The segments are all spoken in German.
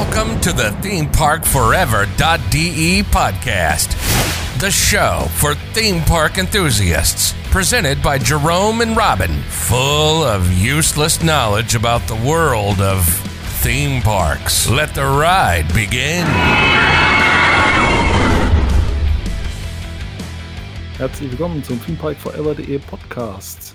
Welcome to the ThemeParkForever.de podcast, the show for theme park enthusiasts. Presented by Jerome and Robin, full of useless knowledge about the world of theme parks. Let the ride begin. Herzlich willkommen zum ThemeParkForever.de Podcast.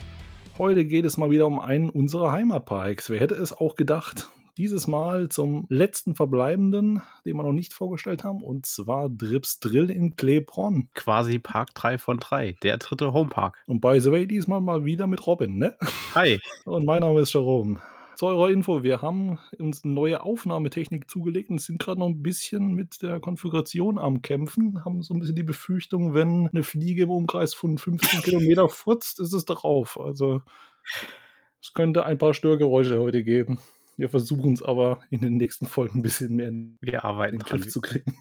Heute geht es mal wieder um einen unserer Heimatparks. Wer hätte es auch gedacht? Dieses Mal zum letzten verbleibenden, den wir noch nicht vorgestellt haben, und zwar Drips Drill in Klebronn. Quasi Park 3 von 3, der dritte Homepark. Und by the way, diesmal mal wieder mit Robin, ne? Hi. Und mein Name ist Jerome. Zu eurer Info, wir haben uns eine neue Aufnahmetechnik zugelegt und sind gerade noch ein bisschen mit der Konfiguration am Kämpfen. Haben so ein bisschen die Befürchtung, wenn eine Fliege im Umkreis von 15 Kilometer furzt, ist es drauf. Also es könnte ein paar Störgeräusche heute geben. Wir versuchen es aber in den nächsten Folgen ein bisschen mehr in Wir arbeiten den Griff zu kriegen.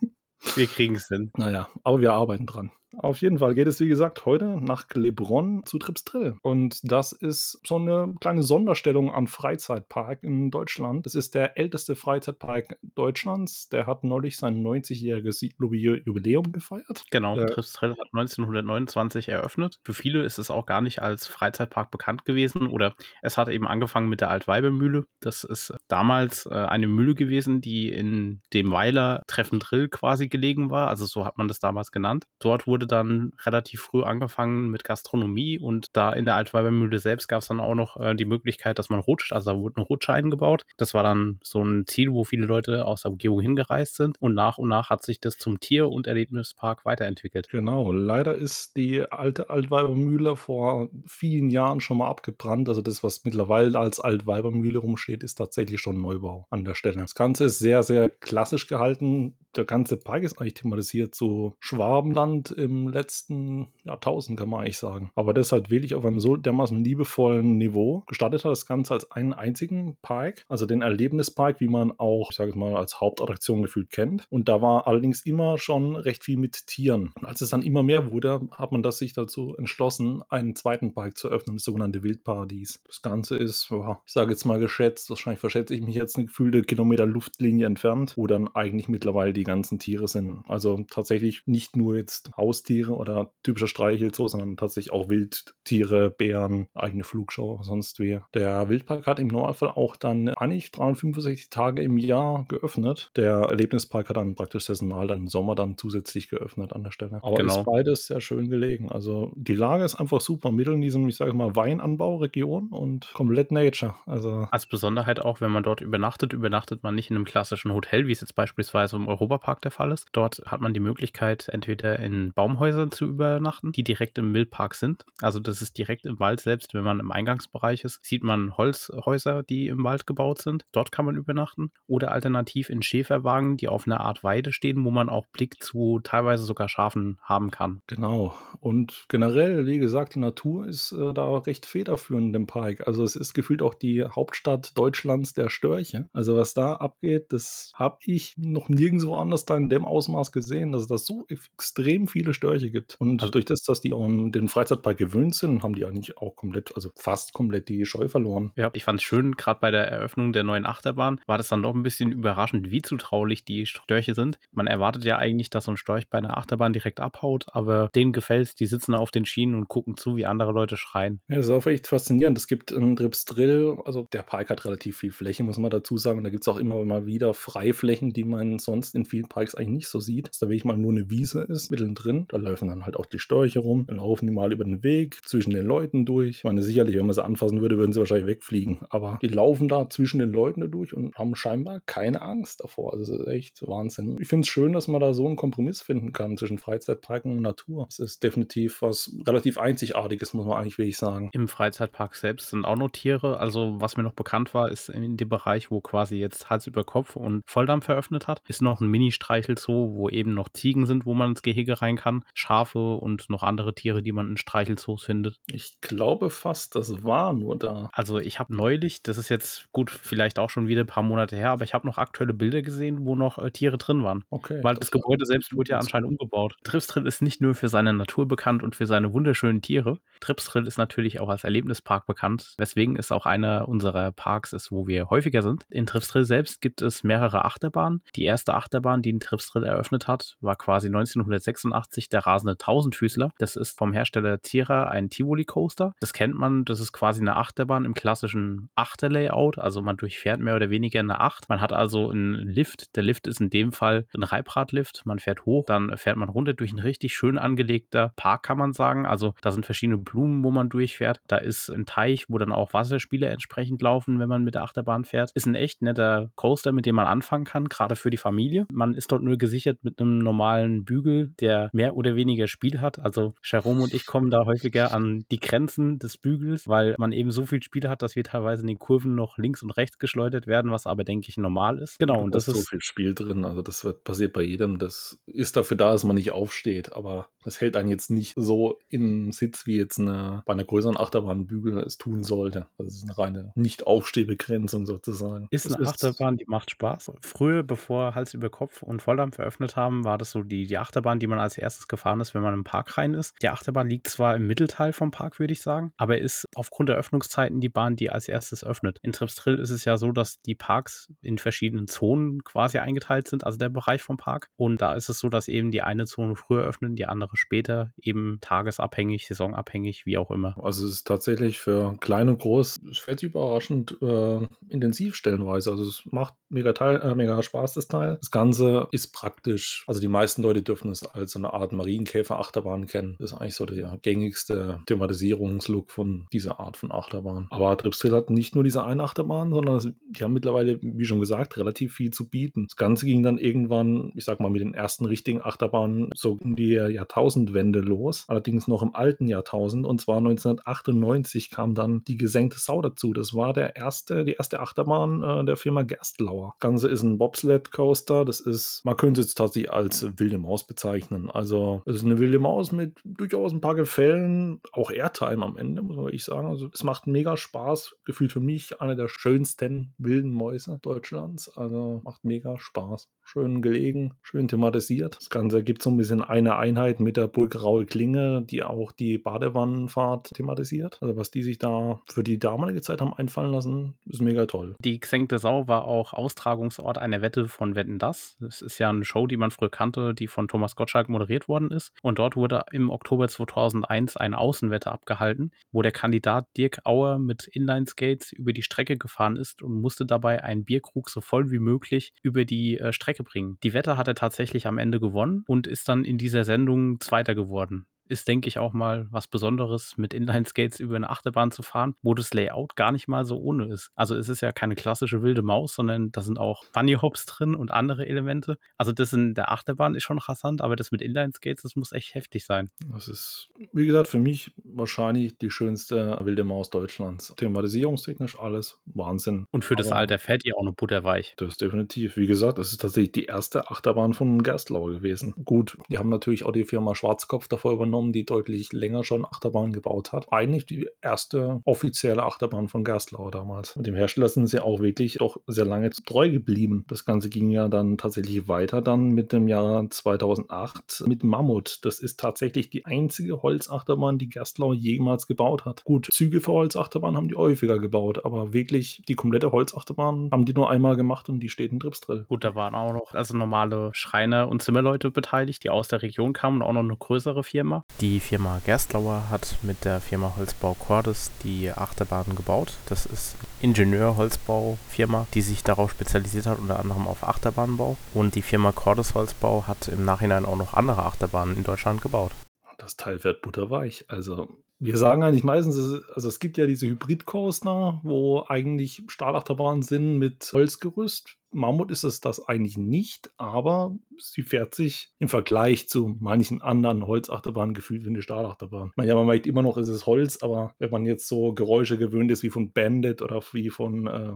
Wir kriegen es hin. Naja, aber wir arbeiten dran. Auf jeden Fall geht es, wie gesagt, heute nach Klebronn zu Trips Drill. Und das ist so eine kleine Sonderstellung am Freizeitpark in Deutschland. Das ist der älteste Freizeitpark Deutschlands. Der hat neulich sein 90-jähriges Jubi- Jubiläum gefeiert. Genau, Äh, Trips Trail hat 1929 eröffnet. Für viele ist es auch gar nicht als Freizeitpark bekannt gewesen oder es hat eben angefangen mit der Altweibermühle. Das ist damals äh, eine Mühle gewesen, die in dem Weiler Treffen Drill quasi gelegen war. Also so hat man das damals genannt. Dort wurde dann relativ früh angefangen mit Gastronomie und da in der Altweibermühle selbst gab es dann auch noch äh, die Möglichkeit, dass man rutscht. Also da wurde eine Rutsche eingebaut. Das war dann so ein Ziel, wo viele Leute aus der Umgebung hingereist sind und nach und nach hat sich das zum Tier- und Erlebnispark weiterentwickelt. Genau, leider ist die alte Altweibermühle vor vielen Jahren schon mal abgebrannt. Also das, was mittlerweile als Altweibermühle rumsteht, ist tatsächlich schon Neubau an der Stelle. Das Ganze ist sehr, sehr klassisch gehalten. Der ganze Park ist eigentlich thematisiert so Schwabenland im letzten Jahrtausend, kann man eigentlich sagen. Aber das halt wirklich auf einem so dermaßen liebevollen Niveau. Gestartet hat das Ganze als einen einzigen Park, also den Erlebnispark, wie man auch, ich sage es mal, als Hauptattraktion gefühlt kennt. Und da war allerdings immer schon recht viel mit Tieren. Und als es dann immer mehr wurde, hat man das sich dazu entschlossen, einen zweiten Park zu öffnen, das sogenannte Wildparadies. Das Ganze ist, ich sage jetzt mal geschätzt, wahrscheinlich verschätze ich mich jetzt eine gefühlte Kilometer Luftlinie entfernt, wo dann eigentlich mittlerweile die ganzen Tiere sind. Also tatsächlich nicht nur jetzt Haustiere oder typischer Streichelzoo, sondern tatsächlich auch Wildtiere, Bären, eigene Flugshow, sonst wie. Der Wildpark hat im Normalfall auch dann eigentlich 365 Tage im Jahr geöffnet. Der Erlebnispark hat dann praktisch saisonal dann im Sommer dann zusätzlich geöffnet an der Stelle. Aber Genau. ist beides sehr schön gelegen. Also die Lage ist einfach super, mitten in diesem, ich sage mal, Weinanbauregion und komplett Nature. Also Als Besonderheit auch, wenn man dort übernachtet, übernachtet man nicht in einem klassischen Hotel, wie es jetzt beispielsweise im Europapark der Fall ist. Dort hat man die Möglichkeit, entweder in Baumhäusern zu übernachten, die direkt im Wildpark sind. Also das ist direkt im Wald selbst. Wenn man im Eingangsbereich ist, sieht man Holzhäuser, die im Wald gebaut sind. Dort kann man übernachten. Oder alternativ in Schäferwagen, die auf einer Art Weide stehen, wo man auch Blick zu teilweise sogar Schafen haben kann. Genau. Und generell, wie gesagt, die Natur ist äh, da recht federführend dem Park. Also es ist gefühlt auch die Hauptstadt Deutschlands der Störche. Also was da abgeht, das habe ich noch nirgendwo anders da in dem Ausmaß gesehen, dass es da so extrem viele Störche gibt. Und Also- durch das, dass die an den Freizeitpark gewöhnt sind, haben die eigentlich auch komplett, also fast komplett die Scheu verloren. Ja, ich fand es schön, gerade bei der Eröffnung der neuen Achterbahn war das dann doch ein bisschen überraschend, wie zutraulich die Störche sind. Man erwartet ja eigentlich, dass so ein Storch bei einer Achterbahn direkt abhaut, aber denen gefällt's, die sitzen auf den Schienen und gucken zu, wie andere Leute schreien. Ja, das ist auch echt faszinierend. Es gibt in Trips Drill, also der Park hat relativ viel Fläche, muss man dazu sagen. Und da gibt es auch immer mal wieder Freiflächen, die man sonst in vielen Parks eigentlich nicht so sieht. Dass da wirklich mal nur eine Wiese ist, mittendrin. Da laufen dann halt auch die Störche rum. Dann laufen die mal über den Weg zwischen den Leuten durch. Ich meine, sicherlich, wenn man sie anfassen würde, würden sie wahrscheinlich wegfliegen. Aber die laufen da zwischen den Leuten durch und haben scheinbar keine Angst davor. Also das ist echt Wahnsinn. Ich finde es schön, dass man da so einen Kompromiss finden kann zwischen Freizeitparken und Natur. Das ist definitiv was relativ Einzigartiges, muss man eigentlich wirklich sagen. Im Freizeitpark selbst sind auch noch Tiere. Also was mir noch bekannt war, ist in dem Bereich, wo quasi jetzt Hals über Kopf und Volldampf eröffnet hat, ist noch ein Mini-Streichelzoo, wo eben noch Ziegen sind, wo man ins Gehege rein kann, Schafe und noch andere Tiere, die man in Streichelzoos findet. Ich glaube fast, das war nur da. Also ich habe neulich, das ist jetzt gut, vielleicht auch schon wieder ein paar Monate her, aber ich habe noch aktuelle Bilder gesehen, wo noch äh, Tiere drin waren. Okay. Weil das, Gebäude selbst wurde ja anscheinend umgebaut. Tripstrill ist nicht nur für seine Natur bekannt und für seine wunderschönen Tiere. Tripstrill ist natürlich auch als Erlebnispark bekannt, weswegen es auch einer unserer Parks ist, wo wir häufiger sind. In Tripstrill selbst gibt es mehrere Achterbahnen. Die erste Achterbahn, die in Tripstrill eröffnet hat, war quasi 1986 der rasende Tausendfüßler. Das ist vom Hersteller Tira ein Tivoli Coaster. Das kennt man, das ist quasi eine Achterbahn im klassischen Achterlayout, also man durchfährt mehr oder weniger eine Acht. Man hat also einen Lift. Der Lift ist in dem Fall ein Reibradlift. Man fährt hoch, dann fährt man runter durch ein richtig schön angelegter Park, kann man sagen. Also da sind verschiedene Blumen, wo man durchfährt. Da ist ein Teich, wo dann auch Wasserspiele entsprechend laufen, wenn man mit der Achterbahn fährt. Ist ein echt netter Coaster, mit dem man anfangen kann, gerade für die Familie. Man ist dort nur gesichert mit einem normalen Bügel, der mehr oder weniger Spiel hat. Also Jerome und ich kommen da häufiger an die Grenzen des Bügels, weil man eben so viel Spiel hat, dass wir teilweise in den Kurven noch links und rechts geschleudert werden, was aber, denke ich, normal ist. Genau, und das ist so viel Spiel drin. Also das wird, passiert bei jedem. Das ist dafür da, dass man nicht aufsteht, aber das hält einen jetzt nicht so im Sitz, wie jetzt eine, bei einer größeren Achterbahnbügel es tun sollte. Also es ist eine reine Nicht-Aufstehbegrenzung sozusagen. Ist das eine Achterbahn, die macht Spaß. Früher, bevor Hals über Kopf und Volldampf eröffnet haben, war das so die, die Achterbahn, die man als erstes gefahren ist, wenn man im Park rein ist. Die Achterbahn liegt zwar im Mittelteil vom Park, würde ich sagen, aber ist aufgrund der Öffnungszeiten die Bahn, die als erstes öffnet. In Tripstrill ist es ja so, dass die Parks in verschiedenen Zonen quasi eingeteilt sind, also der Bereich vom Park. Und da ist es so, dass eben die eine Zone früher öffnet, die andere später, eben tagesabhängig, saisonabhängig, wie auch immer. Also es ist tatsächlich für klein und groß, es fällt überraschend äh, intensiv stellenweise. Also es macht mega, Teil, äh, mega Spaß, das Teil. Das Ganze ist praktisch, also die meisten Leute dürfen es als so eine Art Marienkäfer-Achterbahn kennen. Das ist eigentlich so der gängigste Thematisierungslook von dieser Art von Achterbahn. Aber Tripstrill hat nicht nur diese eine Achterbahn, sondern die haben mittlerweile, wie schon gesagt, relativ viel zu bieten. Das Ganze ging dann irgendwann, ich sag mal, mit den ersten richtigen Achterbahnen so um die Jahrtausendwende los. Allerdings noch im alten Jahrtausend. Und zwar 1998 kam dann die gesenkte Sau dazu. Das war der erste, die erste Achterbahn äh, der Firma Gerstlauer. Das Ganze ist ein Bobsled-Coaster. Das ist, man könnte es tatsächlich als wilde Maus bezeichnen. Also es ist eine wilde Maus mit durchaus ein paar Gefällen, auch Airtime am Ende, muss man wirklich sagen. Also es macht mega Spaß. Gefühlt für mich eine der schönsten wilden Mäuse Deutschlands. Also macht mega Spaß. Schön gelegen, schön thematisiert. Das Ganze gibt so ein bisschen eine Einheit mit der Burgraue Klinge, die auch die Badewannenfahrt thematisiert. Also was die sich da für die damalige Zeit haben einfallen lassen, ist mega toll. Die gesenkte Sau war auch Austragungsort einer Wette von Wetten Das. Das ist ja eine Show, die man früher kannte, die von Thomas Gottschalk moderiert worden ist. Und dort wurde im Oktober 2001 eine Außenwette abgehalten, wo der Kandidat Dirk Auer mit Inline-Skates über die Strecke gefahren ist und musste dabei einen Bierkrug so voll wie möglich über die äh, Strecke bringen. Die Wette hat er tatsächlich am Ende gewonnen und ist dann in dieser Sendung Zweiter geworden ist, denke ich, auch mal was Besonderes, mit Inline-Skates über eine Achterbahn zu fahren, wo das Layout gar nicht mal so ohne ist. Also es ist ja keine klassische wilde Maus, sondern da sind auch Bunny-Hops drin und andere Elemente. Also das in der Achterbahn ist schon rasant, aber das mit Inline-Skates, das muss echt heftig sein. Das ist, wie gesagt, für mich wahrscheinlich die schönste wilde Maus Deutschlands. Thematisierungstechnisch alles Wahnsinn. Und für das Aber Alter fährt die auch noch butterweich. Das ist definitiv. Wie gesagt, das ist tatsächlich die erste Achterbahn von Gerstlauer gewesen. Gut, die haben natürlich auch die Firma Schwarzkopf davor übernommen, die deutlich länger schon Achterbahn gebaut hat. Eigentlich die erste offizielle Achterbahn von Gerstlauer damals. Mit dem Hersteller sind sie auch wirklich auch sehr lange treu geblieben. Das Ganze ging ja dann tatsächlich weiter dann mit dem Jahr 2008 mit Mammut. Das ist tatsächlich die einzige Holzachterbahn, die Gerstlauer jemals gebaut hat. Gut, Züge für Holzachterbahn haben die häufiger gebaut, aber wirklich die komplette Holzachterbahn haben die nur einmal gemacht und die steht in Tripsdrill. Gut, da waren auch noch also normale Schreiner und Zimmerleute beteiligt, die aus der Region kamen und auch noch eine größere Firma. Die Firma Gerstlauer hat mit der Firma Holzbau Cordes die Achterbahn gebaut. Das ist Ingenieur-Holzbau-Firma, die sich darauf spezialisiert hat, unter anderem auf Achterbahnbau. Und die Firma Cordes Holzbau hat im Nachhinein auch noch andere Achterbahnen in Deutschland gebaut. Das Teil wird butterweich. Also wir sagen eigentlich meistens, also es gibt ja diese Hybrid-Coaster, wo eigentlich Stahlachterbahnen sind mit Holzgerüst. Mammut ist es das eigentlich nicht, aber sie fährt sich im Vergleich zu manchen anderen Holzachterbahnen gefühlt wie eine Stahlachterbahn. Man, ja, man merkt immer noch, es ist Holz, aber wenn man jetzt so Geräusche gewöhnt ist wie von Bandit oder wie von äh,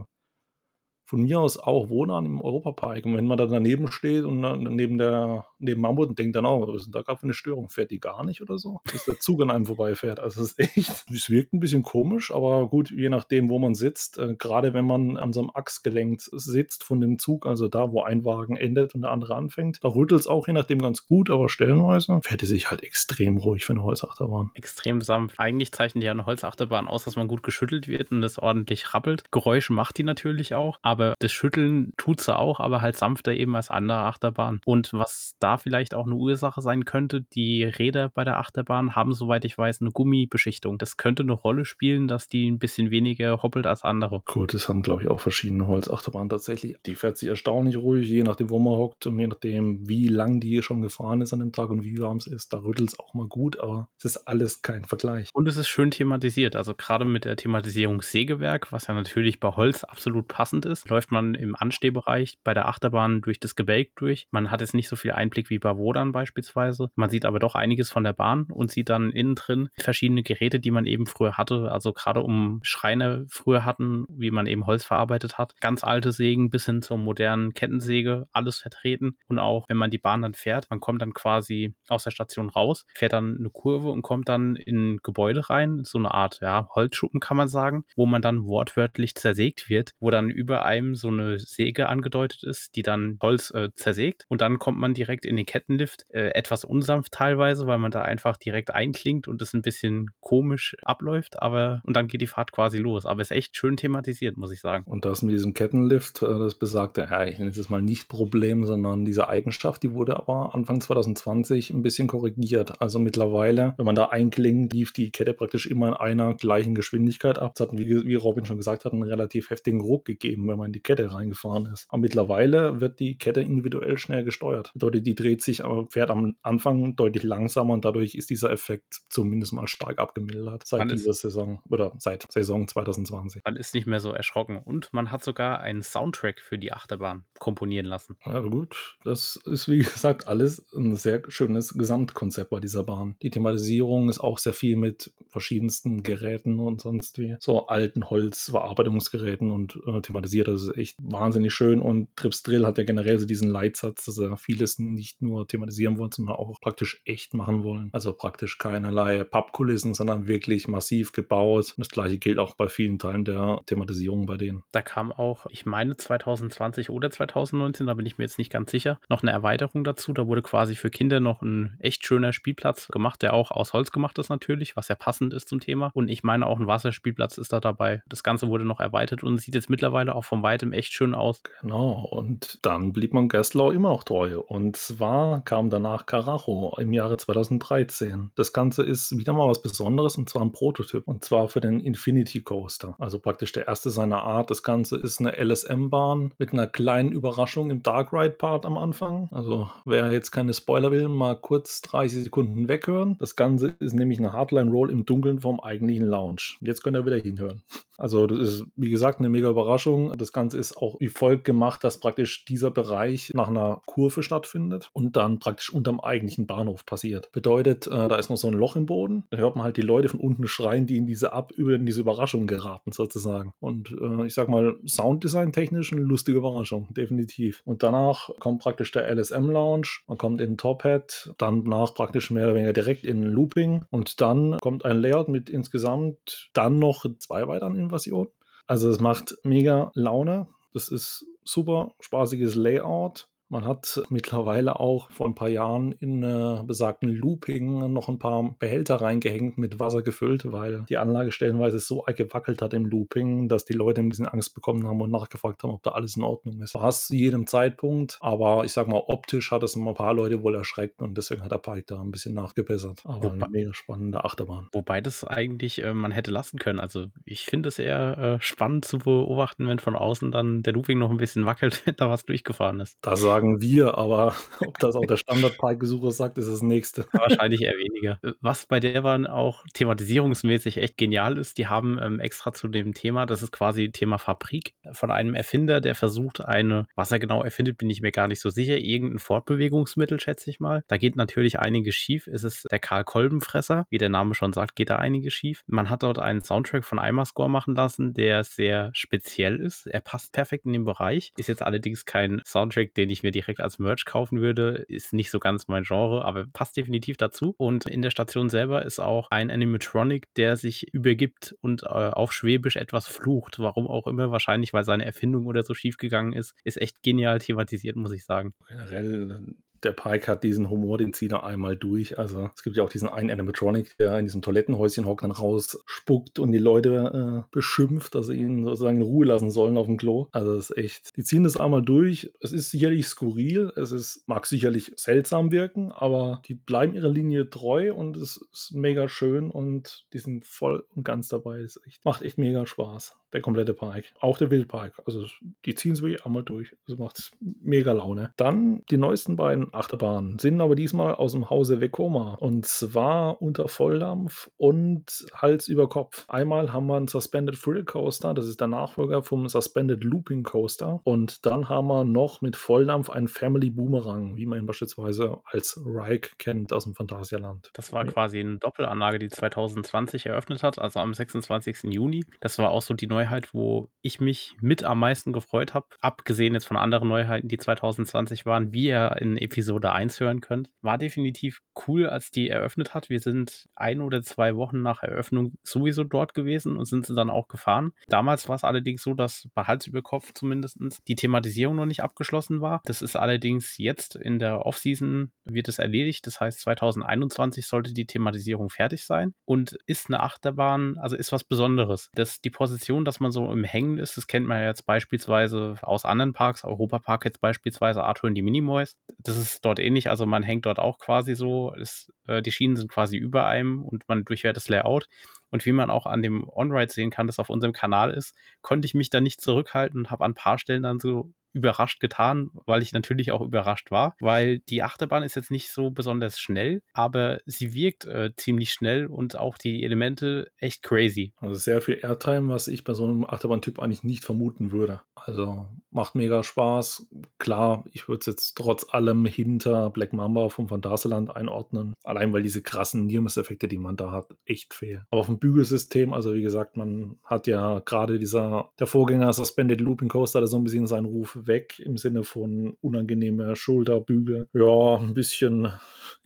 von mir aus auch Wohnern im Europapark. Und wenn man da daneben steht und neben der neben Mammut und denkt dann auch, was ist da gerade für eine Störung? Fährt die gar nicht oder so? Dass der Zug an einem vorbeifährt. Also es ist echt, es wirkt ein bisschen komisch, aber gut, je nachdem, wo man sitzt, äh, gerade wenn man an so einem Achsgelenk sitzt von dem Zug, also da, wo ein Wagen endet und der andere anfängt, da rüttelt es auch je nachdem ganz gut, aber stellenweise fährt es sich halt extrem ruhig für eine Holzachterbahn. Extrem sanft. Eigentlich zeichnet ja eine Holzachterbahn aus, dass man gut geschüttelt wird und das ordentlich rappelt. Geräusche macht die natürlich auch, aber das Schütteln tut sie auch, aber halt sanfter eben als andere Achterbahnen. Und was da vielleicht auch eine Ursache sein könnte, die Räder bei der Achterbahn haben, soweit ich weiß, eine Gummibeschichtung. Das könnte eine Rolle spielen, dass die ein bisschen weniger hoppelt als andere. Gut, das haben, glaube ich, auch verschiedene Holzachterbahnen tatsächlich. Die fährt sich erstaunlich ruhig, je nachdem, wo man hockt und je nachdem, wie lang die schon gefahren ist an dem Tag und wie warm es ist. Da rüttelt es auch mal gut, aber es ist alles kein Vergleich. Und es ist schön thematisiert. Also gerade mit der Thematisierung Sägewerk, was ja natürlich bei Holz absolut passend ist, läuft man im Anstehbereich bei der Achterbahn durch das Gebälk durch. Man hat jetzt nicht so viel Einblick wie bei Wodan beispielsweise. Man sieht aber doch einiges von der Bahn und sieht dann innen drin verschiedene Geräte, die man eben früher hatte. Also gerade um Schreine früher hatten, wie man eben Holz verarbeitet hat. Ganz alte Sägen bis hin zur modernen Kettensäge, alles vertreten. Und auch wenn man die Bahn dann fährt, man kommt dann quasi aus der Station raus, fährt dann eine Kurve und kommt dann in ein Gebäude rein, so eine Art ja, Holzschuppen kann man sagen, wo man dann wortwörtlich zersägt wird, wo dann über einem so eine Säge angedeutet ist, die dann Holz äh, zersägt. Und dann kommt man direkt in den Kettenlift, äh, etwas unsanft teilweise, weil man da einfach direkt einklingt und es ein bisschen komisch abläuft, aber und dann geht die Fahrt quasi los. Aber es ist echt schön thematisiert, muss ich sagen. Und das mit diesem Kettenlift, äh, das besagte, ja, ich nenne es mal nicht Problem, sondern diese Eigenschaft, die wurde aber Anfang 2020 ein bisschen korrigiert. Also mittlerweile, wenn man da einklingt, lief die Kette praktisch immer in einer gleichen Geschwindigkeit ab. Es hat, wie, wie Robin schon gesagt hat, einen relativ heftigen Ruck gegeben, wenn man in die Kette reingefahren ist. Aber mittlerweile wird die Kette individuell schnell gesteuert. Bedeutet, die dreht sich, aber fährt am Anfang deutlich langsamer und dadurch ist dieser Effekt zumindest mal stark abgemildert seit Man ist- dieser Saison oder seit Saison 2020. Man ist nicht mehr so erschrocken. Und man hat sogar einen Soundtrack für die Achterbahn komponieren lassen. Ja, gut, das ist wie gesagt alles ein sehr schönes Gesamtkonzept bei dieser Bahn. Die Thematisierung ist auch sehr viel mit verschiedensten Geräten und sonst wie so alten Holzverarbeitungsgeräten und äh, thematisiert. Das ist echt wahnsinnig schön. Und Trips Drill hat ja generell so diesen Leitsatz, dass er vieles nicht nur thematisieren wollen, sondern auch praktisch echt machen wollen. Also praktisch keinerlei Pappkulissen, sondern wirklich massiv gebaut. Und das gleiche gilt auch bei vielen Teilen der Thematisierung bei denen. Da kam auch, ich meine 2020 oder 2019, da bin ich mir jetzt nicht ganz sicher, noch eine Erweiterung dazu. Da wurde quasi für Kinder noch ein echt schöner Spielplatz gemacht, der auch aus Holz gemacht ist natürlich, was ja passend ist zum Thema. Und ich meine auch ein Wasserspielplatz ist da dabei. Das Ganze wurde noch erweitert und sieht jetzt mittlerweile auch von weitem echt schön aus. Genau, und dann blieb man Gerstlauer immer noch treu. Und zwar kam danach Carajo im Jahre 2013. Das Ganze ist wieder mal was Besonderes und zwar ein Prototyp. Und zwar für den Infinity Coaster. Also praktisch der erste seiner Art. Das Ganze ist eine LSM-Bahn mit einer kleinen Überraschung im Dark Ride-Part am Anfang. Also wer jetzt keine Spoiler will, mal kurz 30 Sekunden weghören. Das Ganze ist nämlich eine Hardline-Roll im Dunkeln vom eigentlichen Lounge. Jetzt könnt ihr wieder hinhören. Also das ist, wie gesagt, eine mega Überraschung. Das Ganze ist auch wie folgt gemacht, dass praktisch dieser Bereich nach einer Kurve stattfindet und dann praktisch unterm eigentlichen Bahnhof passiert. Bedeutet, äh, da ist noch so ein Loch im Boden. Da hört man halt die Leute von unten schreien, die in diese ab über in diese Überraschung geraten sozusagen. Und äh, ich sag mal, Sounddesign technisch eine lustige Überraschung, definitiv. Und danach kommt praktisch der LSM Lounge, man kommt in Top Hat, danach praktisch mehr oder weniger direkt in Looping und dann kommt ein Layout mit insgesamt dann noch zwei weiteren Invasionen. Also es macht mega Laune. Das ist super spaßiges Layout. Man hat mittlerweile auch vor ein paar Jahren in äh, besagten Looping noch ein paar Behälter reingehängt, mit Wasser gefüllt, weil die Anlage stellenweise so gewackelt hat im Looping, dass die Leute ein bisschen Angst bekommen haben und nachgefragt haben, ob da alles in Ordnung ist. War es zu jedem Zeitpunkt, aber ich sag mal, optisch hat es ein paar Leute wohl erschreckt und deswegen hat der Park da ein bisschen nachgebessert. Aber eine Wobei- mega spannende Achterbahn. Wobei das eigentlich äh, man hätte lassen können. Also ich finde es eher äh, spannend zu beobachten, wenn von außen dann der Looping noch ein bisschen wackelt, wenn da was durchgefahren ist. Da sage sagen wir, aber ob das auch der Standard-Parkbesucher sagt, ist das Nächste. Wahrscheinlich eher weniger. Äh, was bei der Bahn auch thematisierungsmäßig echt genial ist, die haben, ähm, extra zu dem Thema das ist quasi Thema Fabrik, von einem Erfinder, der versucht eine was er genau erfindet, bin ich mir gar nicht so sicher, irgendein Fortbewegungsmittel, schätze ich mal. Da geht natürlich einiges schief. Es ist der Karl Kolbenfresser, wie der Name schon sagt, geht da einiges schief. Man hat dort einen Soundtrack von Imascore machen lassen, der sehr speziell ist. Er passt perfekt in den Bereich, ist jetzt allerdings kein Soundtrack, den ich mir direkt als Merch kaufen würde, ist nicht so ganz mein Genre, aber passt definitiv dazu. Und in der Station selber ist auch ein Animatronic, der sich übergibt und äh, auf Schwäbisch etwas flucht. Warum auch immer, wahrscheinlich, weil seine Erfindung oder so schief gegangen ist. Ist echt genial thematisiert, muss ich sagen. Generell der Pike hat diesen Humor, den zieht er einmal durch. Also es gibt ja auch diesen einen Animatronic, der in diesem Toilettenhäuschen hockt, dann rausspuckt und die Leute äh, beschimpft, dass sie ihn sozusagen in Ruhe lassen sollen auf dem Klo. Also das ist echt, die ziehen das einmal durch. Es ist sicherlich skurril, es ist, mag sicherlich seltsam wirken, aber die bleiben ihrer Linie treu und es ist mega schön und die sind voll und ganz dabei. Es macht echt mega Spaß der komplette Park. Auch der Wildpark. Also die ziehen es wirklich einmal durch. Das macht mega Laune. Dann die neuesten beiden Achterbahnen sind aber diesmal aus dem Hause Vekoma. Und zwar unter Volldampf und Hals über Kopf. Einmal haben wir einen Suspended Thrill Coaster. Das ist der Nachfolger vom Suspended Looping Coaster. Und dann haben wir noch mit Volldampf einen Family Boomerang, wie man ihn beispielsweise als Rike kennt aus dem Phantasialand. Das war quasi eine Doppelanlage, die 2020 eröffnet hat, also am 26. Juni. Das war auch so die neue Neuheit, wo ich mich mit am meisten gefreut habe, abgesehen jetzt von anderen Neuheiten, die 2020 waren, wie ihr in Episode 1 hören könnt, war definitiv cool, als die eröffnet hat. Wir sind ein oder zwei Wochen nach Eröffnung sowieso dort gewesen und sind dann auch gefahren. Damals war es allerdings so, dass bei Hals über Kopf zumindest die Thematisierung noch nicht abgeschlossen war. Das ist allerdings jetzt in der Offseason wird es erledigt. Das heißt, 2021 sollte die Thematisierung fertig sein und ist eine Achterbahn, also ist was Besonderes. Das, die Position dass man so im Hängen ist. Das kennt man ja jetzt beispielsweise aus anderen Parks, Europapark jetzt beispielsweise Arthur und die Minimoys. Das ist dort ähnlich, also man hängt dort auch quasi so, ist, äh, die Schienen sind quasi über einem und man durchfährt das Layout. Und wie man auch an dem On-Ride sehen kann, das auf unserem Kanal ist, konnte ich mich da nicht zurückhalten und habe an ein paar Stellen dann so überrascht getan, weil ich natürlich auch überrascht war, weil die Achterbahn ist jetzt nicht so besonders schnell, aber sie wirkt äh, ziemlich schnell und auch die Elemente echt crazy. Also sehr viel Airtime, was ich bei so einem Achterbahntyp eigentlich nicht vermuten würde. Also macht mega Spaß. Klar, ich würde es jetzt trotz allem hinter Black Mamba vom Phantasialand einordnen. Allein weil diese krassen Nearmiss-Effekte, die man da hat, echt fehlen. Aber vom Bügelsystem, also wie gesagt, man hat ja gerade dieser, der Vorgänger Suspended Looping Coaster, der so ein bisschen seinen Ruf weg im Sinne von unangenehmer Schulterbügel. Ja, ein bisschen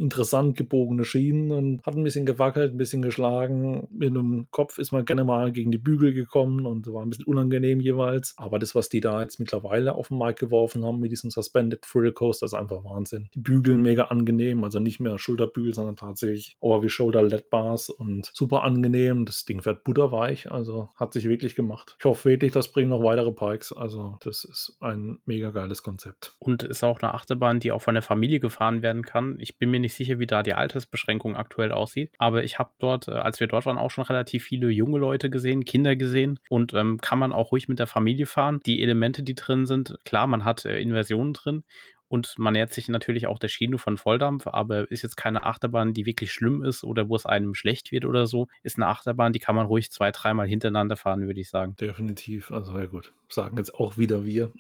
interessant gebogene Schienen und hat ein bisschen gewackelt, ein bisschen geschlagen. Mit einem Kopf ist man gerne mal gegen die Bügel gekommen und war ein bisschen unangenehm jeweils. Aber das, was die da jetzt mittlerweile auf den Markt geworfen haben mit diesem Suspended Thrill Coaster, ist einfach Wahnsinn. Die Bügel mega angenehm, also nicht mehr Schulterbügel, sondern tatsächlich Over wie Shoulder LED Bars und super angenehm. Das Ding wird butterweich, also hat sich wirklich gemacht. Ich hoffe wirklich, das bringt noch weitere Pikes. Also das ist ein mega geiles Konzept. Und ist auch eine Achterbahn, die auch von der Familie gefahren werden kann. Ich bin mir nicht sicher, wie da die Altersbeschränkung aktuell aussieht. Aber ich habe dort, äh, als wir dort waren, auch schon relativ viele junge Leute gesehen, Kinder gesehen und ähm, kann man auch ruhig mit der Familie fahren. Die Elemente, die drin sind, klar, man hat äh, Inversionen drin und man nähert sich natürlich auch der Schiene von Volldampf, aber ist jetzt keine Achterbahn, die wirklich schlimm ist oder wo es einem schlecht wird oder so. Ist eine Achterbahn, die kann man ruhig zwei, dreimal hintereinander fahren, würde ich sagen. Definitiv. Also ja gut. Sagen jetzt auch wieder wir.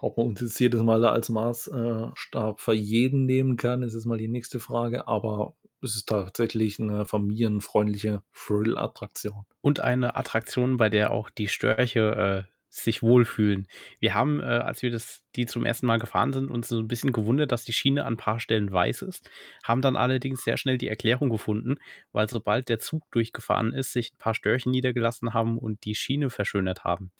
Ob man uns jetzt jedes Mal da als Maßstab äh, für jeden nehmen kann, ist jetzt mal die nächste Frage. Aber es ist tatsächlich eine familienfreundliche Thrill-Attraktion. Und eine Attraktion, bei der auch die Störche äh, sich wohlfühlen. Wir haben, äh, als wir das, die zum ersten Mal gefahren sind, uns so ein bisschen gewundert, dass die Schiene an ein paar Stellen weiß ist, haben dann allerdings sehr schnell die Erklärung gefunden, weil sobald der Zug durchgefahren ist, sich ein paar Störchen niedergelassen haben und die Schiene verschönert haben.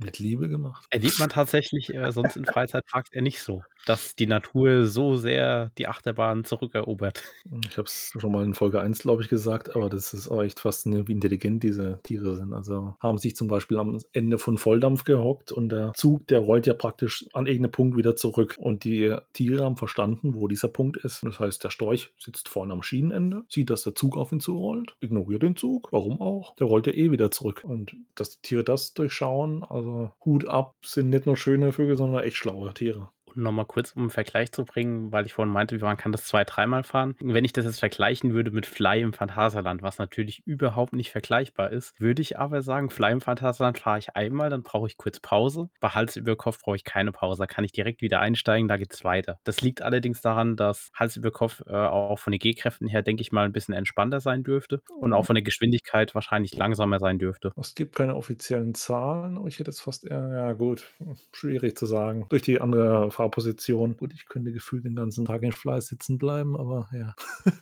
Mit Liebe gemacht. Erlebt man tatsächlich äh, sonst in Freizeitparks eher nicht so, dass die Natur so sehr die Achterbahn zurückerobert. Ich habe es schon mal in Folge 1, glaube ich, gesagt, aber das ist auch echt faszinierend, wie intelligent diese Tiere sind. Also haben sich zum Beispiel am Ende von Volldampf gehockt und der Zug, der rollt ja praktisch an irgendeinem Punkt wieder zurück. Und die Tiere haben verstanden, wo dieser Punkt ist. Das heißt, der Storch sitzt vorne am Schienenende, sieht, dass der Zug auf ihn zurollt, ignoriert den Zug, warum auch? Der rollt ja eh wieder zurück. Und dass die Tiere das durchschauen, also also Hut ab, sind nicht nur schöne Vögel, sondern echt schlaue Tiere. Und nochmal kurz, um 'n Vergleich zu bringen, weil ich vorhin meinte, man kann das zwei dreimal fahren. Wenn ich das jetzt vergleichen würde mit Fly im Phantasialand, was natürlich überhaupt nicht vergleichbar ist, würde ich aber sagen, Fly im Phantasialand fahre ich einmal, dann brauche ich kurz Pause. Bei Hals über Kopf brauche ich keine Pause, da kann ich direkt wieder einsteigen, da geht's weiter. Das liegt allerdings daran, dass Hals über Kopf, äh, auch von den Gehkräften her, denke ich mal, ein bisschen entspannter sein dürfte und auch von der Geschwindigkeit wahrscheinlich langsamer sein dürfte. Es gibt keine offiziellen Zahlen, aber ich hätte jetzt fast eher ja gut, schwierig zu sagen. Durch die andere Fahrposition. Gut, ich könnte gefühlt den ganzen Tag in Fleiß sitzen bleiben, aber ja.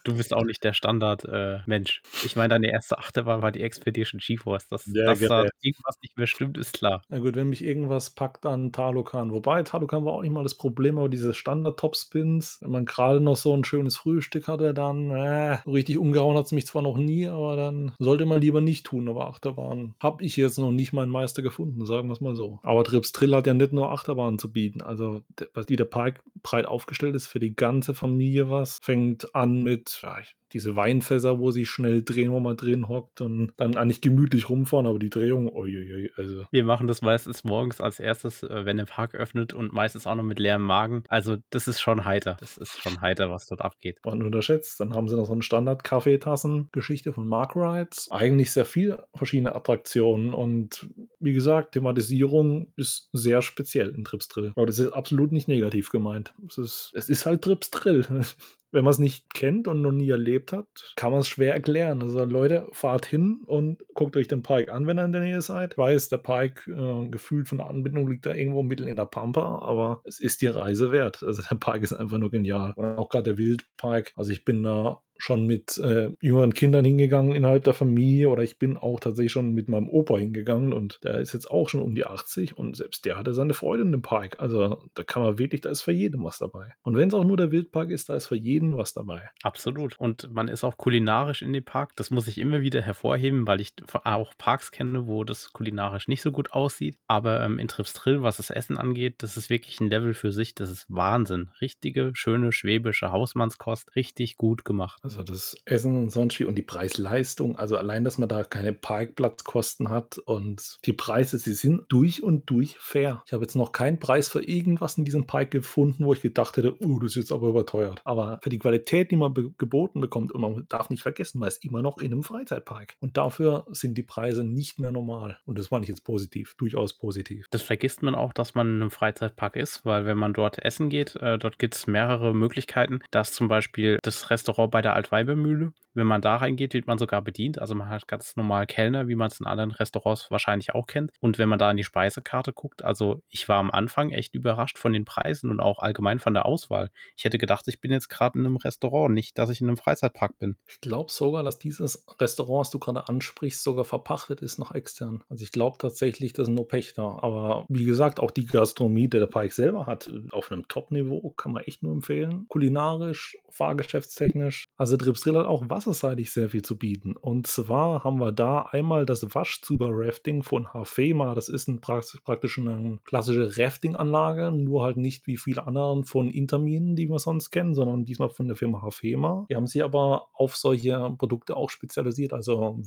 Du bist auch nicht der Standard, äh, Mensch. Ich meine, deine erste Achterbahn war die Expedition GeForce. Dass Ja, dass da irgendwas nicht mehr stimmt, ist klar. Na gut, wenn mich irgendwas packt, dann Talokan. Wobei, Talokan war auch nicht mal das Problem, aber diese Standard-Topspins, wenn man gerade noch so ein schönes Frühstück hatte, dann, äh, richtig umgehauen hat's mich zwar noch nie, aber dann sollte man lieber nicht tun. Aber Achterbahn habe ich jetzt noch nicht meinen Meister gefunden, sagen wir's mal so. Aber Trips Drill hat ja nicht nur Achterbahnen zu bieten. Also, was wie der Park breit aufgestellt ist für die ganze Familie was. Fängt an mit, ja, ich diese Weinfässer, wo sie schnell drehen, wo man drin hockt und dann eigentlich gemütlich rumfahren, aber die Drehung, ui ui ui, also Wir machen das meistens morgens als Erstes, äh, wenn der Park öffnet und meistens auch noch mit leerem Magen. Also, das ist schon heiter. Das ist schon heiter, was dort abgeht. Man unterschätzt. Dann haben sie noch so 'n Standard-Kaffeetassen-Geschichte von Mark Rides. Eigentlich sehr viel verschiedene Attraktionen und wie gesagt, Thematisierung ist sehr speziell in Trips Drill. Aber das ist absolut nicht negativ gemeint. Es ist es ist halt Trips Drill. Wenn man's nicht kennt und noch nie erlebt hat, kann man's schwer erklären. Also, Leute, fahrt hin und guckt euch den Park an, wenn ihr in der Nähe seid. Ich weiß, der Park, äh, gefühlt von der Anbindung liegt da irgendwo mitten in der Pampa, aber es ist die Reise wert. Also, der Park ist einfach nur genial. Und auch grad der Wildpark. Also, ich bin da schon mit, äh, jüngeren Kindern hingegangen innerhalb der Familie oder ich bin auch tatsächlich schon mit meinem Opa hingegangen und der ist jetzt auch schon um die 80 und selbst der hatte seine Freude in dem Park. Also, da kann man wirklich da ist für jeden was dabei. Und wenn's auch nur der Wildpark ist, da ist für jeden was dabei. Absolut. Und man ist auch kulinarisch in dem Park. Das muss ich immer wieder hervorheben, weil ich auch Parks kenne, wo das kulinarisch nicht so gut aussieht. Aber, ähm, in Trips Drill, was das Essen angeht, das ist wirklich 'n Level für sich. Das ist Wahnsinn. Richtige, schöne schwäbische Hausmannskost, richtig gut gemacht. Also, das Essen und sonst wie und die Preis-Leistung, also allein, dass man da keine Parkplatzkosten hat und die Preise, sie sind durch und durch fair. Ich habe jetzt noch keinen Preis für irgendwas in diesem Park gefunden, wo ich gedacht hätte: „Oh, das ist jetzt aber überteuert.“ Aber für die Qualität, die man be geboten bekommt und man darf nicht vergessen, man ist immer noch in 'nem Freizeitpark. Und dafür sind die Preise nicht mehr normal. Und das meine ich jetzt positiv, durchaus positiv. Das vergisst man auch, dass man in 'nem Freizeitpark ist, weil wenn man dort essen geht, äh, dort gibt's mehrere Möglichkeiten. Da ist zum Beispiel das Restaurant bei der Altweibermühle. Wenn man da reingeht, wird man sogar bedient. Also, man hat ganz normal Kellner, wie man's in anderen Restaurants wahrscheinlich auch kennt. Und wenn man da in die Speisekarte guckt also, ich war am Anfang echt überrascht von den Preisen und auch allgemein von der Auswahl. Ich hätte gedacht, ich bin jetzt grad in 'nem Restaurant, nicht, dass ich in 'nem Freizeitpark bin. Ich glaube sogar, dass dieses Restaurant, was du grade ansprichst, sogar verpachtet ist nach extern. Also, ich glaube tatsächlich, da sind nur Pächter. Aber wie gesagt, auch die Gastronomie, die der Park selber hat, äh, auf 'nem Top-Niveau, kann man echt nur empfehlen. Kulinarisch, fahrgeschäftstechnisch. Also, Trips Drill hat auch wasserseitig sehr viel zu bieten. Und zwar haben wir da einmal das Waschzuber-Rafting von Hafema. Das ist 'n prax praktisch 'ne klassische Rafting-Anlage, nur halt nicht wie viele anderen von Intermin, die wir sonst kennen, sondern diesmal von der Firma Hafema. Die haben sich aber auf solche Produkte auch spezialisiert, also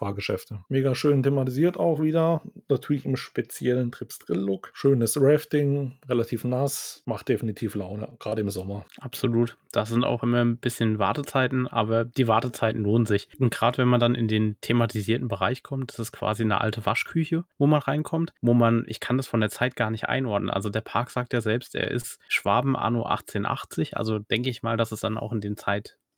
Wildwasser-Fahrgeschäfte. Mega schön thematisiert auch wieder, natürlich im speziellen Trips Drill-Look. Schönes Rafting, relativ nass, macht definitiv Laune, grade im Sommer. Absolut. Da sind auch immer 'n bisschen Wartezeiten, aber die Wartezeiten lohnen sich. Und grad wenn man dann in den thematisierten Bereich kommt, das ist quasi 'ne alte Waschküche, wo man reinkommt, wo man ich kann das von der Zeit gar nicht einordnen. Also, der Park sagt ja selbst, er ist Schwaben anno 1880. Also, denke ich mal, dass es dann auch in den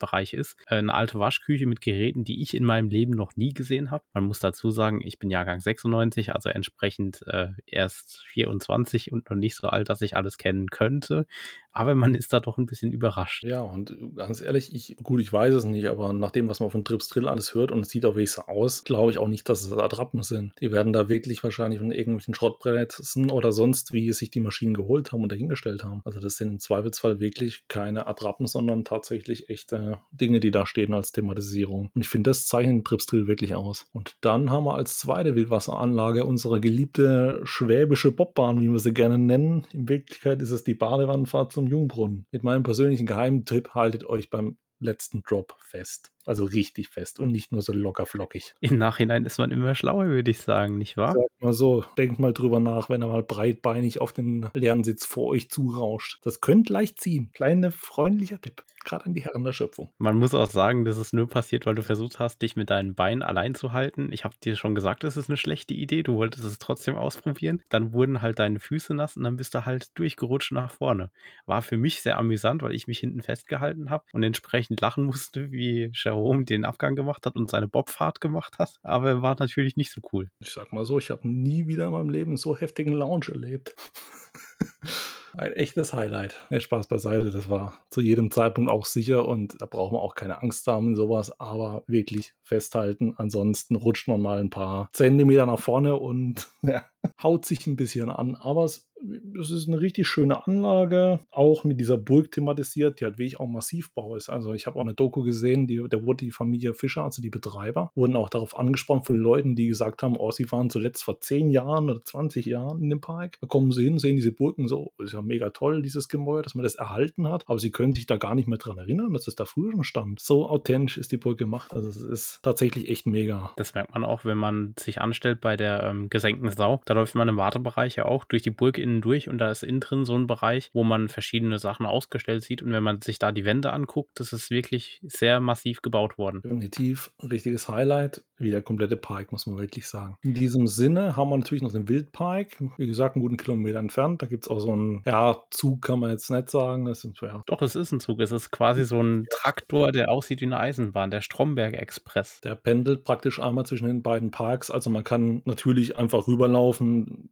Zeitbereich ist. Äh, 'ne alte Waschküche mit Geräten, die ich in meinem Leben noch nie gesehen habe. Man muss dazu sagen, ich bin Jahrgang 96, also entsprechend, äh, erst 24 und noch nicht so alt, dass ich alles kennen könnte. Aber man ist da doch 'n bisschen überrascht. Ja, und, äh, ganz ehrlich, ich gut, ich weiß es nicht, aber nach dem, was man von Trips Drill alles hört und es sieht auch so aus, glaube ich auch nicht, dass es Attrappen sind. Die werden da wirklich wahrscheinlich von irgendwelchen Schrottplätzen oder sonst wie sich die Maschinen geholt haben und dahingestellt haben. Also, das sind im Zweifelsfall wirklich keine Attrappen, sondern tatsächlich echte Dinge, die da stehen als Thematisierung. Und ich finde, das zeichnet Trips Drill wirklich aus. Und dann haben wir als 2. Wildwasseranlage unsere geliebte schwäbische Bobbahn, wie wir sie gerne nennen. In Wirklichkeit ist es die Badewannenfahrt zum Jungbrunnen. Mit meinem persönlichen Geheimtipp: Haltet euch beim letzten Drop fest. Also richtig fest und nicht nur so locker flockig. Im Nachhinein ist man immer schlauer, würde ich sagen, nicht wahr? Sag mal so, denkt mal drüber nach, wenn er mal breitbeinig auf den Lernsitz vor euch zurauscht. Das könnte leicht ziehen. Kleiner freundlicher Tipp. Gerade an die Herren der Schöpfung. Man muss auch sagen, das ist nur passiert, weil du versucht hast, dich mit deinen Beinen allein zu halten. Ich habe dir schon gesagt, das ist eine schlechte Idee. Du wolltest es trotzdem ausprobieren. Dann wurden halt deine Füße nass und dann bist du halt durchgerutscht nach vorne. War für mich sehr amüsant, weil ich mich hinten festgehalten habe und entsprechend lachen musste, wie Jerome den Abgang gemacht hat und seine Bobfahrt gemacht hat. Aber war natürlich nicht so cool. Ich sag mal so, ich habe nie wieder in meinem Leben so heftigen Lounge erlebt. Ein echtes Highlight. Nee, Spaß beiseite. Das war zu jedem Zeitpunkt auch sicher und da braucht man auch keine Angst haben in sowas, aber wirklich festhalten. Ansonsten rutscht man mal ein paar Zentimeter nach vorne und ja, haut sich ein bisschen an. Aber es das ist eine richtig schöne Anlage, auch mit dieser Burg thematisiert, die halt wirklich auch Massivbau ist. Also, ich habe auch eine Doku gesehen, die da wurde die Familie Fischer, also die Betreiber, wurden auch darauf angesprochen von Leuten, die gesagt haben: „Oh, sie waren zuletzt vor 10 Jahren oder 20 Jahren in dem Park.“ Da kommen sie hin, sehen diese Burgen so: „Ist ja mega toll, dieses Gemäuer, dass man das erhalten hat“, aber sie können sich da gar nicht mehr dran erinnern, dass es da früher schon stand. So authentisch ist die Burg gemacht. Also, es ist tatsächlich echt mega. Das merkt man auch, wenn man sich anstellt bei der, ähm, gesenkten Sau. Da läuft man im Wartebereich ja auch durch die Burg innen durch und da ist innen drin so ein Bereich, wo man verschiedene Sachen ausgestellt sieht. Und wenn man sich da die Wände anguckt, das ist wirklich sehr massiv gebaut worden. Definitiv ein richtiges Highlight, wie der komplette Park, muss man wirklich sagen. In diesem Sinne haben wir natürlich noch den Wildpark, wie gesagt, 'n guten Kilometer entfernt. Da gibt es auch so einen ja, Zug kann man jetzt nicht sagen, das sind ja Doch, es ist ein Zug. Es ist quasi so ein Traktor, der aussieht wie eine Eisenbahn, der Stromberg Express. Der pendelt praktisch einmal zwischen den beiden Parks. Also, man kann natürlich einfach rüberlaufen.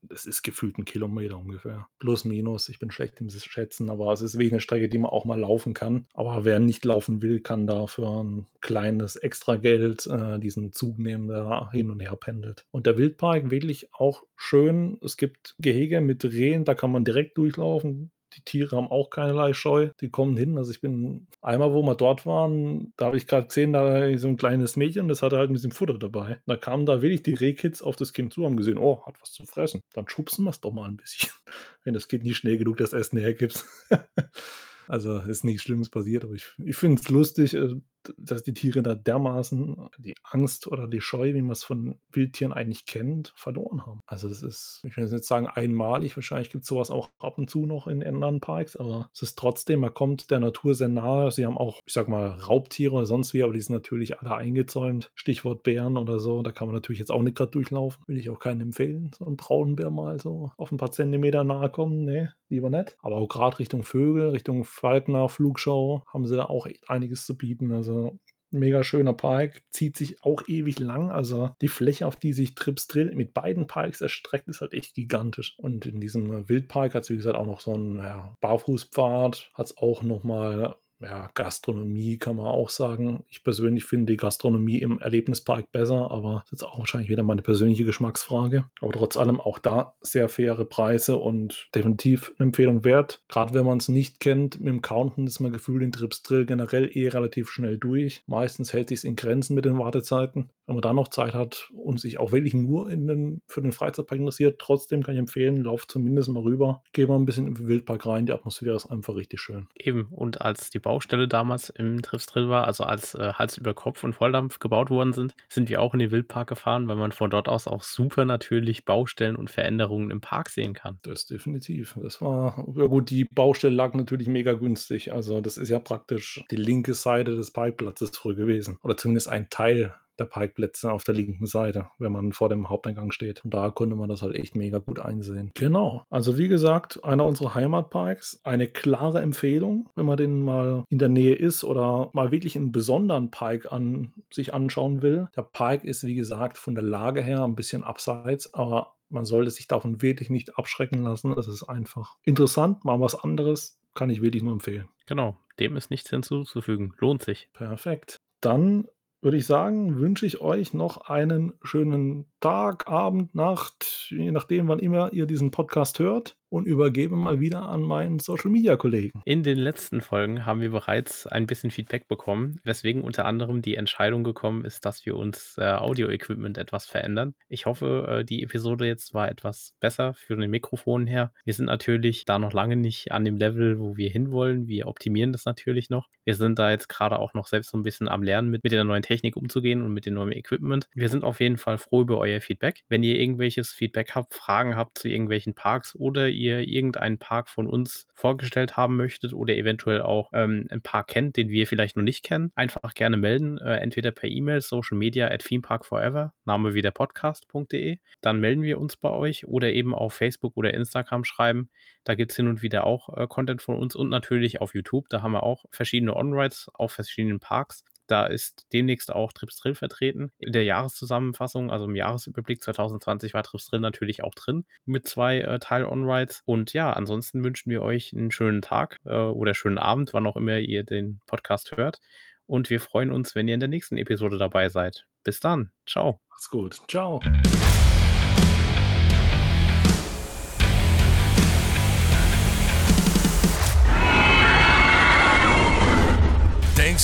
Es ist gefühlt ein Kilometer ungefähr. Plus, minus. Ich bin schlecht im Schätzen, aber es ist wirklich eine Strecke, die man auch mal laufen kann. Aber wer nicht laufen will, kann da für 'n kleines Extrageld, äh, diesen Zug nehmen, der hin und her pendelt. Und der Wildpark wirklich auch schön. Es gibt Gehege mit Rehen, da kann man direkt durchlaufen. Die Tiere haben auch keinerlei Scheu. Die kommen hin. Also, ich bin einmal, wo wir dort waren, da habe ich gerade gesehen, da so ein kleines Mädchen, das hatte halt ein bisschen Futter dabei. Da kamen da wirklich die Rehkids auf das Kind zu, haben gesehen: „Oh, hat was zu fressen. Dann schubsen wir es doch mal ein bisschen, wenn das Kind nicht schnell genug das Essen hergibt.“ Also, ist nichts Schlimmes passiert, aber ich ich finde es lustig, äh, dass die Tiere da dermaßen die Angst oder die Scheu, wie man es von Wildtieren eigentlich kennt, verloren haben. Also, das ist ich will jetzt nicht sagen einmalig, wahrscheinlich gibt es sowas auch ab und zu noch in anderen Parks, aber es ist trotzdem man kommt der Natur sehr nahe. Sie haben auch, ich sage mal, Raubtiere oder sonst wie, aber die sind natürlich alle eingezäunt. Stichwort Bären oder so, da kann man natürlich jetzt auch nicht gerade durchlaufen. Will ich auch keinen empfehlen, so 'n Braunbär mal so auf ein paar Zentimeter nahe kommen, ne, lieber nicht. Aber auch gerade Richtung Vögel, Richtung Falkner Flugschau haben sie da auch einiges zu bieten. Also, mega schöner Park, zieht sich auch ewig lang. Also, die Fläche, auf die sich Trips Drill mit beiden Parks erstreckt, ist halt echt gigantisch. Und in diesem Wildpark hat's, wie gesagt, auch noch so 'n, ja, Barfußpfad, hat's auch noch mal ja, Gastronomie kann man auch sagen. Ich persönlich finde die Gastronomie im Erlebnispark besser, aber das ist auch wahrscheinlich wieder meine persönliche Geschmacksfrage. Aber trotz allem auch da sehr faire Preise und definitiv eine Empfehlung wert. Gerade wenn man es nicht kennt, mit dem Counten ist man gefühlt in Trips Drill generell eh relativ schnell durch. Meistens hält sich's in Grenzen mit den Wartezeiten. Wenn man dann noch Zeit hat und sich auch wirklich nur den für den Freizeitpark interessiert, trotzdem kann ich empfehlen, lauft zumindest mal rüber. Geht mal ein bisschen in den Wildpark rein, die Atmosphäre ist einfach richtig schön. Eben, und als die Baustelle damals im Trips Drill war, also als, äh, Hals über Kopf und Volldampf gebaut worden sind, sind wir auch in den Wildpark gefahren, weil man von dort aus auch super natürlich Baustellen und Veränderungen im Park sehen kann. Das definitiv. Das war ja gut, die Baustelle lag natürlich mega günstig. Also, das ist ja praktisch die linke Seite des Parkplatzes früher gewesen oder zumindest ein Teil der Parkplätze auf der linken Seite, wenn man vor dem Haupteingang steht. Und da konnte man das halt echt mega gut einsehen. Genau. Also wie gesagt, einer unserer Heimatparks. Eine klare Empfehlung, wenn man den mal in der Nähe ist oder mal wirklich einen besonderen Park an sich anschauen will. Der Park ist, wie gesagt, von der Lage her ein bisschen abseits, aber man sollte sich davon wirklich nicht abschrecken lassen. Es ist einfach interessant, mal was anderes. Kann ich wirklich nur empfehlen. Genau, dem ist nichts hinzuzufügen. Lohnt sich. Perfekt. Dann würde ich sagen, wünsche ich euch noch einen schönen Tag, Abend, Nacht, je nachdem, wann immer ihr diesen Podcast hört. Und übergebe mal wieder an meinen Social-Media-Kollegen. In den letzten Folgen haben wir bereits ein bisschen Feedback bekommen, weswegen unter anderem die Entscheidung gekommen ist, dass wir uns äh, Audio-Equipment etwas verändern. Ich hoffe, äh, die Episode jetzt war etwas besser für den Mikrofon her. Wir sind natürlich da noch lange nicht an dem Level, wo wir hinwollen. Wir optimieren das natürlich noch. Wir sind da jetzt gerade auch noch selbst so ein bisschen am Lernen, mit, mit der neuen Technik umzugehen und mit dem neuen Equipment. Wir sind auf jeden Fall froh über euer Feedback. Wenn ihr irgendwelches Feedback habt, Fragen habt zu irgendwelchen Parks oder ihr irgendeinen Park von uns vorgestellt haben möchtet oder eventuell auch ähm, einen Park kennt, den wir vielleicht noch nicht kennen, einfach gerne melden. Äh, entweder per E-Mail, Social Media at themeparkforever, Name wieder podcast.de. Dann melden wir uns bei euch oder eben auf Facebook oder Instagram schreiben. Da gibt es hin und wieder auch äh, Content von uns und natürlich auf YouTube. Da haben wir auch verschiedene On-Rides auf verschiedenen Parks. Da ist demnächst auch Trips Drill vertreten. In der Jahreszusammenfassung, also im Jahresüberblick 2020, war Trips Drill natürlich auch drin mit zwei äh, Teil-On-Rides. Und ja, ansonsten wünschen wir euch einen schönen Tag äh, oder schönen Abend, wann auch immer ihr den Podcast hört. Und wir freuen uns, wenn ihr in der nächsten Episode dabei seid. Bis dann. Ciao. Macht's gut. Ciao.